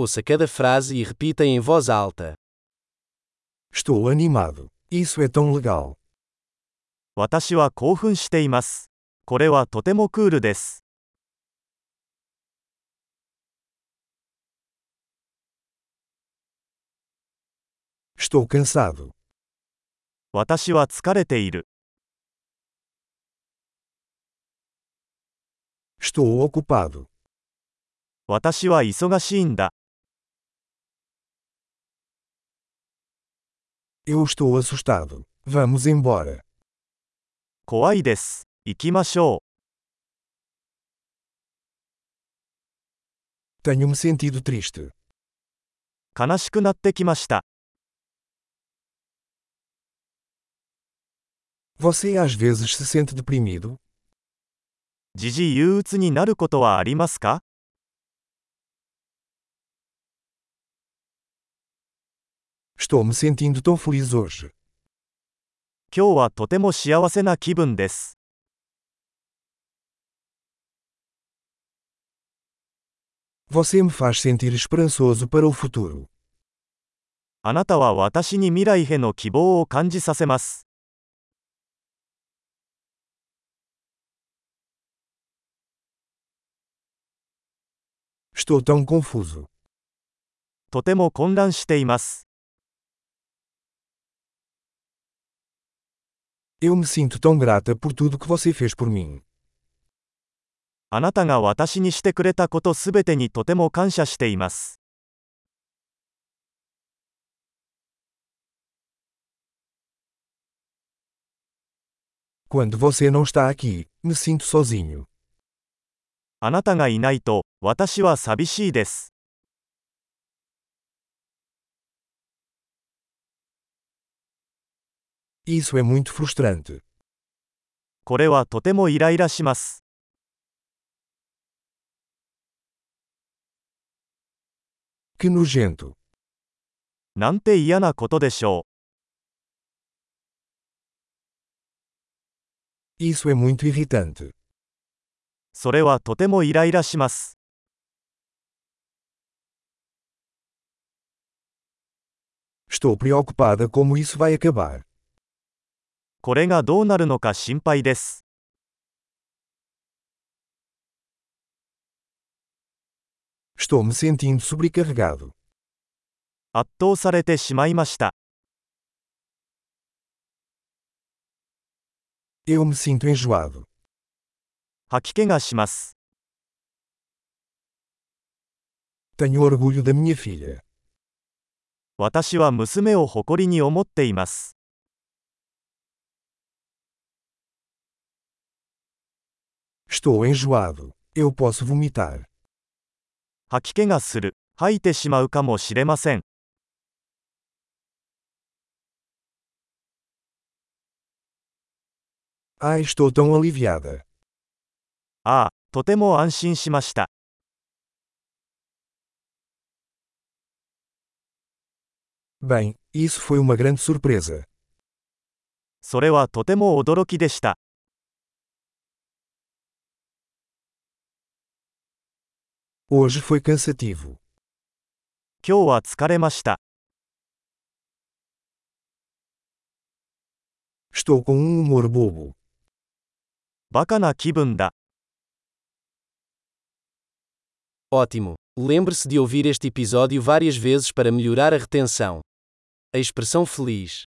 Ouça cada frase e repita em voz alta. Estou animado. Isso é tão legal. 私は興奮しています。これはとてもクールです。 Estou cansado. 私は疲れている。 Estou ocupado. 私は忙しいんだ。 Eu estou assustado. Vamos embora. 怖いです。行きましょ Tenho me sentido triste. う。悲しくなってきました。 Você às vezes se sente deprimido? 時々憂鬱になることはありますか Estou me sentindo tão feliz hoje. 今日はとても幸せな気分です。 Você me faz sentir esperançoso para o futuro. あなたは私に未来への希望を感じさせます。 Estou tão confuso. とても混乱しています。 Eu me sinto tão grata por tudo que você fez por mim. あなたが私にしてくれたことすべてにとても感謝しています。 Quando você não está aqui, me sinto sozinho. あなたがいないと、私は寂しいです。 Isso é muito frustrante. これはとてもイライラします。 Que nojento. なんて嫌なことでしょ Isso é muito irritante. う。それはとてもイライラします。 Estou preocupada como isso vai acabar. これがどうなるのか心配です。Estou me sentindo sobrecarregado. 圧倒されてしまいました。Eu me sinto enjoado. 吐き気がします。Tenho orgulho da minha filha. 私は娘を誇りに思っています。Estou enjoado. Eu posso vomitar. 吐き気がする。吐いてしまうかもしれません。 Ai, estou tão aliviada. ああ、とても安心しました。 Bem, isso foi uma grande surpresa. それはとても驚きでした。 Hoje foi cansativo. 今日は疲れました。 Estou com um humor bobo. バカな気分だ。 Ótimo! Lembre-se de ouvir este episódio várias vezes para melhorar a retenção. A expressão feliz